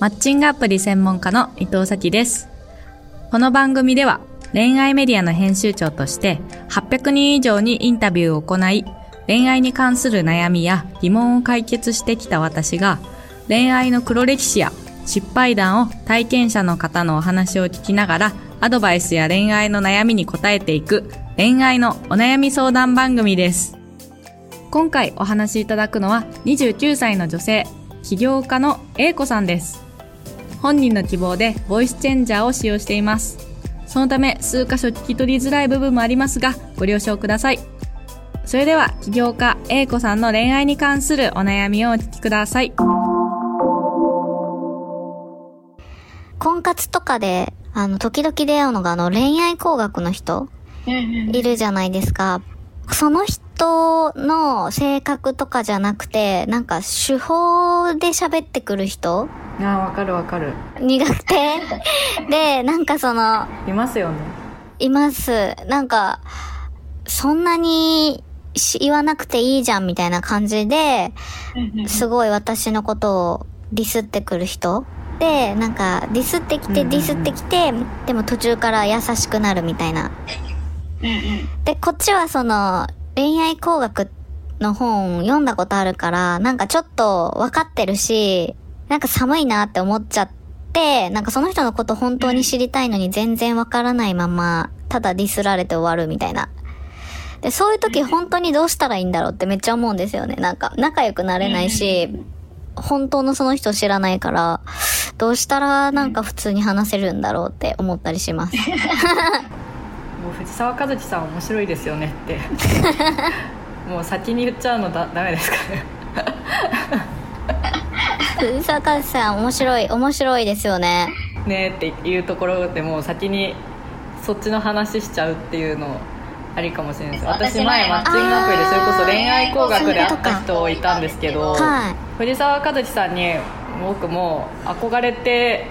マッチングアプリ専門家の伊藤咲です。この番組では恋愛メディアの編集長として800人以上にインタビューを行い、恋愛に関する悩みや疑問を解決してきた私が恋愛の黒歴史や失敗談を体験者の方のお話を聞きながらアドバイスや恋愛の悩みに答えていく恋愛のお悩み相談番組です。今回お話しいただくのは29歳の女性、起業家の A 子さんです。本人の希望でボイスチェンジャーを使用しています。そのため数箇所聞き取りづらい部分もありますが、ご了承ください。それでは、起業家 A 子さんの恋愛に関するお悩みをお聞きください。婚活とかで、あの、時々出会うのが、あの、恋愛工学の人いるじゃないですか。その人の性格とかじゃなくて、なんか手法で喋ってくる人？あわかるわかる。苦手？で、なんかその、いますよね。います。なんか、そんなに言わなくていいじゃんみたいな感じで、すごい私のことをディスってくる人？で、なんか、ディスってきて、ディスってきて、でも途中から優しくなるみたいな。で、こっちはその、恋愛工学の本読んだことあるから、なんかちょっと分かってるし、なんか寒いなって思っちゃって、なんかその人のこと本当に知りたいのに全然わからないまま、ただディスられて終わるみたいな。で、そういう時本当にどうしたらいいんだろうってめっちゃ思うんですよね。なんか仲良くなれないし、本当のその人知らないから、どうしたらなんか普通に話せるんだろうって思ったりします。藤沢和樹さん面白いですよねって。もう先に言っちゃうのだダメですかね。藤坂さん面白い面白いですよね。ねっていうところでもう先にそっちの話しちゃうっていうのありかもしれないです。私前マッチングアプリでそれこそ恋愛工学で会った人いたんですけど、はい、藤沢和樹さんに僕も憧れて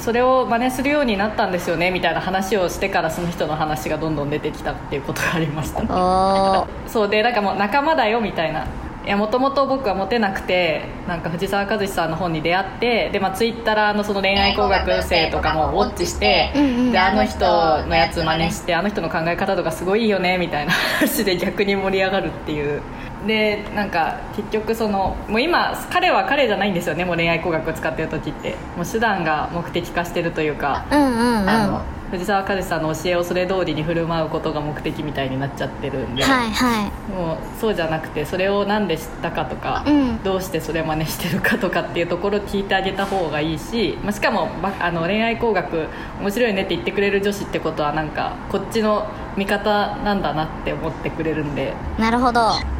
それを真似するようになったんですよねみたいな話をしてからその人の話がどんどん出てきたっていうことがありました。そうでなんかもう仲間だよみたいな。いやもともと僕はモテなくてなんか藤沢和志さんの本に出会ってで、まあ、ツイッターのその恋愛工学生とかもウォッチして、であの人のやつ真似してあの人の考え方とかすごいいいよねみたいな話で逆に盛り上がるっていうでなんか結局そのもう今彼は彼じゃないんですよねもう恋愛工学を使ってる時って。もう手段が目的化してるというか、うんうんうん、あの藤沢和さんの教えをそれ通りに振る舞うことが目的みたいになっちゃってるんで、はいはい、もうそうじゃなくてそれを何で知ったかとか、うん、どうしてそれ真似してるかとかっていうところを聞いてあげた方がいいし、まあ、しかもあの恋愛工学面白いねって言ってくれる女子ってことはなんかこっちの味方なんだなって思ってくれるんで。なるほど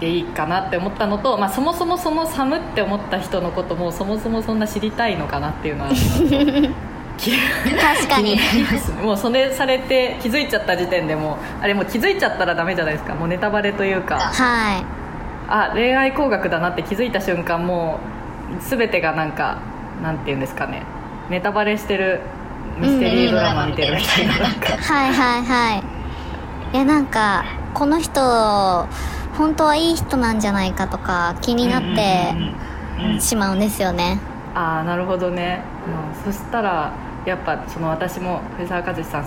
いいかなって思ったのと、まあ、そもそもその寒って思った人のこともそもそもそんな知りたいのかなっていうのは確かに。もうそれされて気づいちゃった時点でもあれもう気づいちゃったらダメじゃないですか。もうネタバレというか。はい。あ恋愛工学だなって気づいた瞬間もう全てがなんかなんていうんですかね。ネタバレしてるミステリードラマ見てるみたいななんか。はいはいはい。いやなんかこの人本当はいい人なんじゃないかとか気になってしまうんですよね、ああなるほどね、うん、そしたらやっぱその私も藤沢和志さん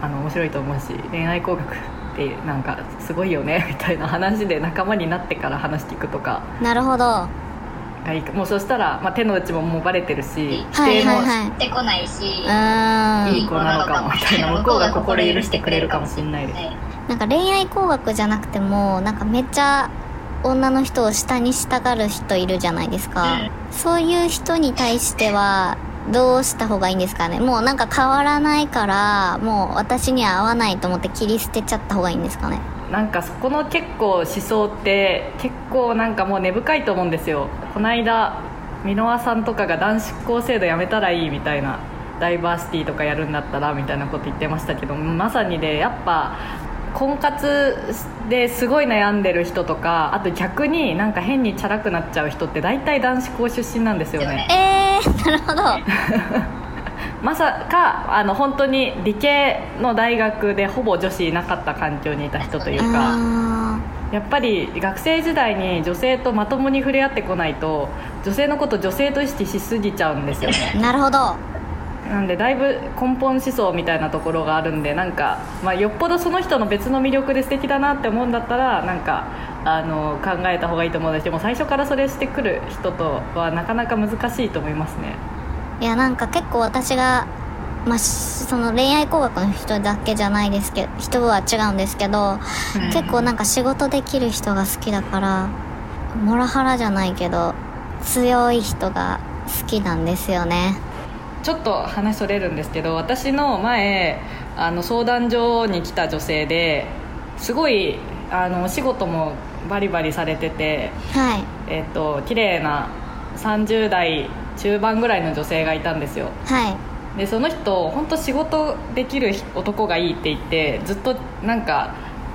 あの面白いと思うし恋愛工学ってなんかすごいよねみたいな話で仲間になってから話聞くとか。なるほどいいもうそしたら、まあ、手の内ももうバレてるし否定もしてこないしいい子なのかもみたいな向こうが心許してくれるかもしれないです。なんか恋愛工学じゃなくてもなんかめっちゃ女の人を下にしたがる人いるじゃないですか、うん、そういう人に対してはどうした方がいいんですかね。もうなんか変わらないからもう私には合わないと思って切り捨てちゃった方がいいんですかねなんかそこの結構思想って結構なんかもう根深いと思うんですよ。この間箕輪さんとかが男子校制度やめたらいいみたいなダイバーシティとかやるんだったらみたいなこと言ってましたけどまさにでやっぱ婚活ですごい悩んでる人とかあと逆になんか変にチャラくなっちゃう人って大体男子校出身なんですよね。えー、なるほど まさかあの本当に理系の大学でほぼ女子いなかった環境にいた人というかやっぱり学生時代に女性とまともに触れ合ってこないと女性のこと女性と意識しすぎちゃうんですよね。なるほど。なんでだいぶ根本思想みたいなところがあるんでなんか、まあ、よっぽどその人の別の魅力で素敵だなって思うんだったらなんかあの考えた方がいいと思うんですけども最初からそれしてくる人とはなかなか難しいと思いますねいやなんか結構私がまあ、その恋愛工学の人だけじゃないですけど人は違うんですけど、うん、結構なんか仕事できる人が好きだからモラハラじゃないけど強い人が好きなんですよね。ちょっと話それるんですけど私の前あの相談所に来た女性ですごいあのお仕事もバリバリされてて、はい、えっ、と綺麗な30代中盤ぐらいの女性がいたんですよ。はい。でその人本当仕事できる男がいいって言ってずっとなんか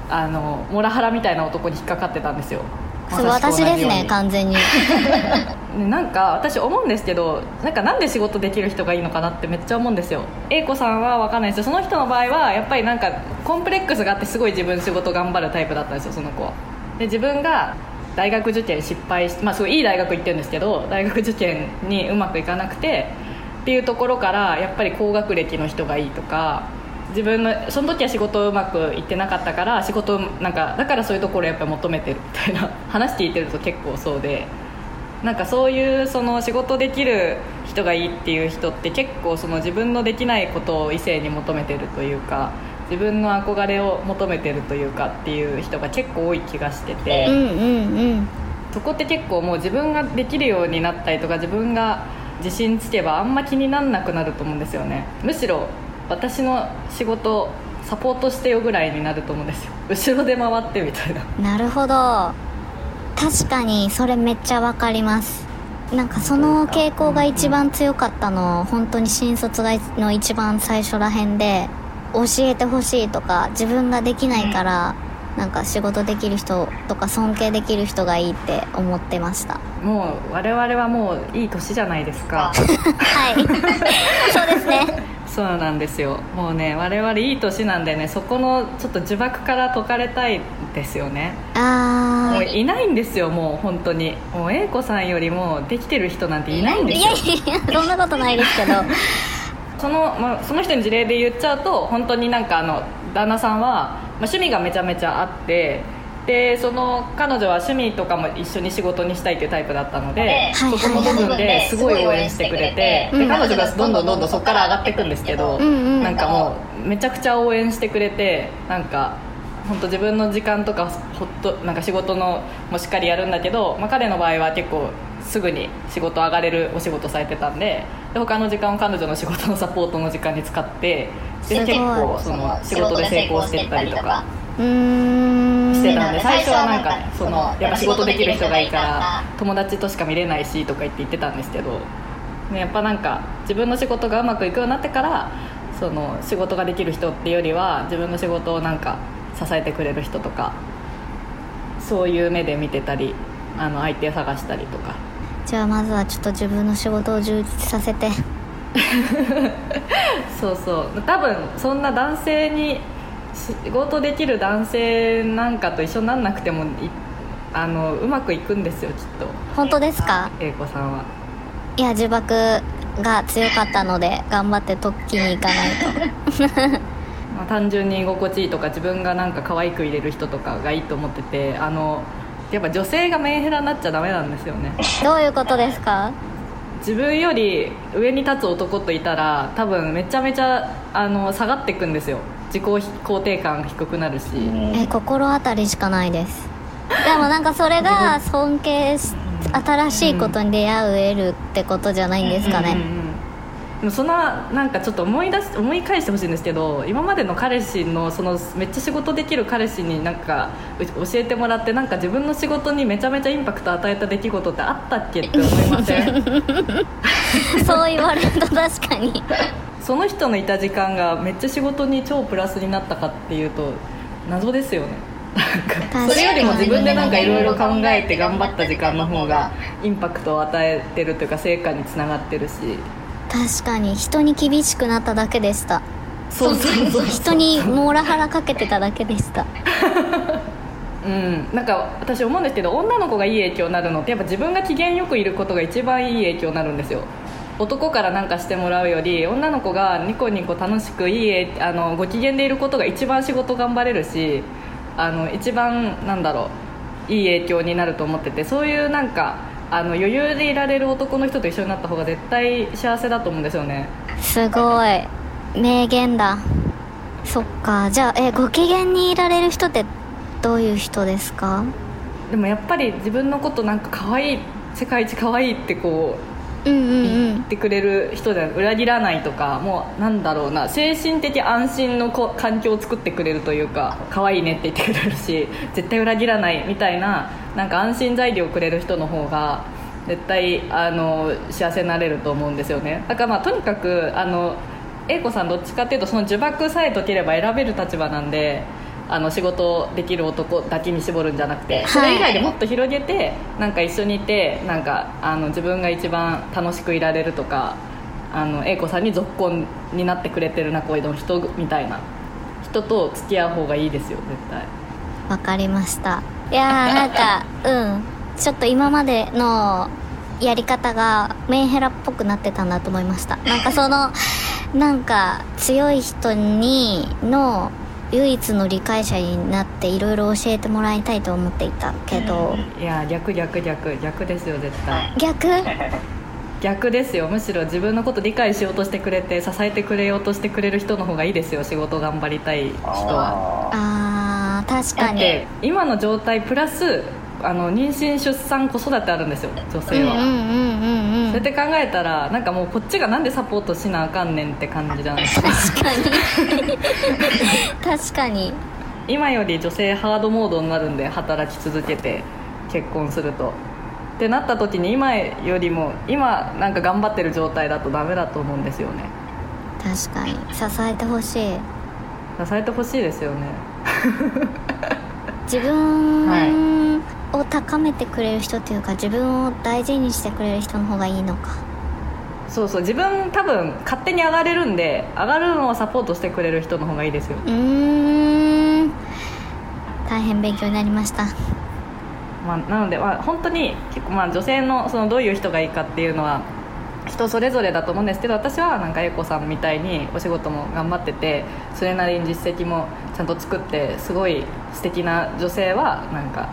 あのモラハラみたいな男に引っかかってたんですよ。それ私ですね完全に。なんか私思うんですけどなんかなんで仕事できる人がいいのかなってめっちゃ思うんですよ。A 子さんは分かんないですよ。その人の場合はやっぱりなんかコンプレックスがあってすごい自分仕事頑張るタイプだったんですよその子は。で自分が大学受験失敗しまあすごいいい大学行ってるんですけど大学受験にうまくいかなくてっていうところからやっぱり高学歴の人がいいとか自分のその時は仕事うまくいってなかったから仕事なんかだからそういうところやっぱり求めてるみたいな 話聞いてると結構そうでなんかそういうその仕事できる人がいいっていう人って結構その自分のできないことを異性に求めてるというか自分の憧れを求めてるというかっていう人が結構多い気がしてて、うんうんうん、そこって結構もう自分ができるようになったりとか自分が自信つけばあんま気になんなくなると思うんですよね。むしろ私の仕事サポートしてよぐらいになると思うんですよ。後ろで回ってみたいな。なるほど。確かにそれめっちゃわかります。なんかその傾向が一番強かったの本当に新卒の一番最初らへんで教えてほしいとか自分ができないから、なんか仕事できる人とか尊敬できる人がいいって思ってました。もう我々はもういい年じゃないですか。はい。そうですね。そうなんですよ。もうね我々いい年なんでねそこのちょっと呪縛から解かれたいですよね。ああもういないんですよもう本当に。もう英子さんよりもできてる人なんていないんですよ。いやいやそんなことないですけど その,、まあ、その人に事例で言っちゃうと本当になんかあの旦那さんは、まあ、趣味がめちゃめちゃあってでその彼女は趣味とかも一緒に仕事にしたいというタイプだったので、そこの部分ですごい応援してくれて、で彼女がどんどんどんどんそこから上がっていくんですけど、なんかもうめちゃくちゃ応援してくれてなんか本当自分の時間とかほっとなんか仕事のもしっかりやるんだけど、まあ、彼の場合は結構すぐに仕事上がれるお仕事されてたんでで他の時間を彼女の仕事のサポートの時間に使ってで結構その仕事で成功してったりとかしてたん。で最初はなんかそのやっぱ仕事できる人がいいから。友達としか見れないしとか言って言ってたんですけど、ね、やっぱなんか自分の仕事がうまくいくようになってからその仕事ができる人っていうよりは自分の仕事をなんか支えてくれる人とかそういう目で見てたりあの相手を探したりとかじゃあまずはちょっと自分の仕事を充実させて。そうそう。多分そんな男性に仕事できる男性なんかと一緒になんなくてもあのうまくいくんですよきっと。本当ですか？英子さんは。いや呪縛が強かったので頑張って突起に行かないと。まあ単純に居心地いいとか自分がなんか可愛く入れる人とかがいいと思っててあのやっぱ女性がメンヘラになっちゃダメなんですよね。どういうことですか？自分より上に立つ男といたら多分めちゃめちゃあの下がっていくんですよ。自己肯定感低くなるし。え心当たりしかないです。でもなんかそれが尊敬新しいことに出会う得るってことじゃないんですかね、うんうんうんでもそんななんかちょっと思い出し思い返してほしいんですけど今までの彼氏のそのめっちゃ仕事できる彼氏になんか教えてもらってなんか自分の仕事にめちゃめちゃインパクト与えた出来事ってあったっけって思いません？そう言われると確かに。その人のいた時間がめっちゃ仕事に超プラスになったかっていうと謎ですよね。それよりも自分でなんかいろいろ考えて頑張った時間の方がインパクトを与えてるというか成果につながってるし確かに人に厳しくなっただけでした。そうそうそう人にモラハラかけてただけでした。う うん。なんか私思うんですけど女の子がいい影響になるのってやっぱ自分が機嫌よくいることが一番いい影響になるんですよ。男から何かしてもらうより女の子がニコニコ楽しくいいあのご機嫌でいることが一番仕事頑張れるしあの一番なんだろういい影響になると思っててそういうなんかあの余裕でいられる男の人と一緒になった方が絶対幸せだと思うんですよね。すごい。名言だ。そっか。じゃあえご機嫌にいられる人ってどういう人ですか？でもやっぱり自分のことなんか可愛い世界一可愛いってこううんうんうん言ってくれる人じゃ裏切らないとかもうなんだろうな精神的安心のこ環境を作ってくれるというか可愛いねって言ってくれるし絶対裏切らないみたいななんか安心材料をくれる人の方が絶対あの幸せになれると思うんですよね。だからまあとにかくあの A 子さんどっちかっていうとその呪縛さえ解ければ選べる立場なんであの仕事できる男だけに絞るんじゃなくて、それ以外でもっと広げてなんか一緒にいてなんかあの自分が一番楽しくいられるとかあの A 子さんに続婚になってくれてるなこういうの人みたいな。人と付き合う方がいいですよ絶対。わかりましたいやーなんかうん。ちょっと今までのやり方がメンヘラっぽくなってたんだと思いました。なんかそのなんか強い人にの唯一の理解者になっていろいろ教えてもらいたいと思っていたけど。いや逆逆逆。逆ですよ絶対。逆？逆ですよ。むしろ自分のこと理解しようとしてくれて支えてくれようとしてくれる人の方がいいですよ仕事頑張りたい人は。あー確かに。だって今の状態プラスあの妊娠出産子育てあるんですよ女性は、うんうんうんうんうん。そうやって考えたらなんかもうこっちがなんでサポートしなあかんねんって感じじゃないですか。確かに。確かに。今より女性ハードモードになるんで働き続けて結婚すると。ってなった時に今よりも今なんか頑張ってる状態だとダメだと思うんですよね。確かに。支えてほしい。支えてほしいですよね 自分を高めてくれる人っていうか自分を大事にしてくれる人の方がいいのか。そうそう自分多分勝手に上がれるんで上がるのをサポートしてくれる人の方がいいですよ。うーん。大変勉強になりました。まあ、なので、まあ、本当に結構まあ女性のそのどういう人がいいかっていうのは人それぞれだと思うんですけど私はなんか英子さんみたいにお仕事も頑張っててそれなりに実績もちゃんと作ってすごい素敵な女性はなんか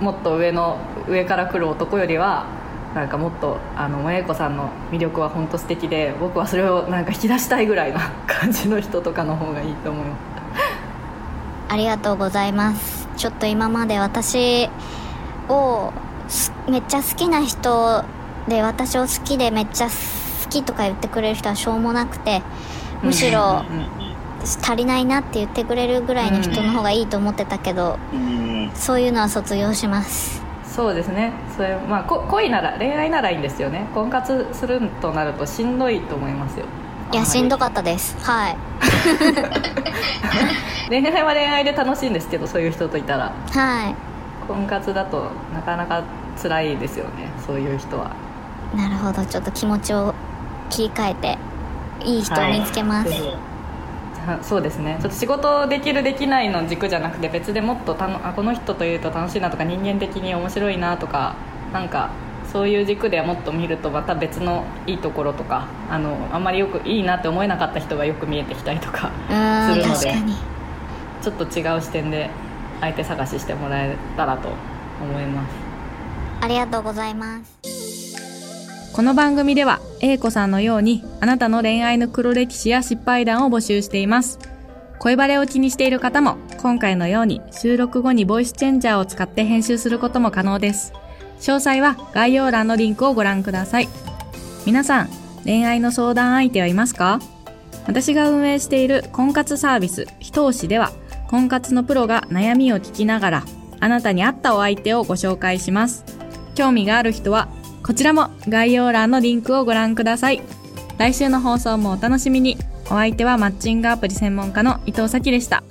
もっと上の上から来る男よりはなんかもっとあの萌子さんの魅力は本当素敵で僕はそれをなんか引き出したいぐらいな感じの人とかの方がいいと思いますありがとうございます。ちょっと今まで私をすめっちゃ好きな人で私を好きでめっちゃ好きとか言ってくれる人はしょうもなくてむしろ足りないなって言ってくれるぐらいの人の方がいいと思ってたけどうん。そういうのは卒業します。そうですね。それ、まあ、こ恋なら恋愛ならいいんですよね。婚活するとなるとしんどいと思いますよ。いやしんどかっったです。はい。た 恋愛は恋愛で楽しいんですけどそういう人といたら。は婚活だとなかなか辛いですよね。そういう人は。いなるほど。ちょっと気持ちを切り替えていい人を見つけます、ぜひあそうですね。ちょっと仕事できるできないの軸じゃなくて別でもっとたのあこの人といると楽しいなとか人間的に面白いなとかなんかそういう軸でもっと見るとまた別のいいところとかあのあんまりよくいいなって思えなかった人がよく見えてきたりとかするのでちょっと違う視点で相手探ししてもらえたらと思います。ありがとうございますこの番組では A 子さんのようにあなたの恋愛の黒歴史や失敗談を募集しています。恋バレを気にしている方も今回のように収録後にボイスチェンジャーを使って編集することも可能です。詳細は概要欄のリンクをご覧ください。皆さん恋愛の相談相手はいますか？私が運営している婚活サービスひと押しでは婚活のプロが悩みを聞きながらあなたに合ったお相手をご紹介します。興味がある人はこちらも概要欄のリンクをご覧ください。来週の放送もお楽しみに。お相手はマッチングアプリ専門家の伊藤咲でした。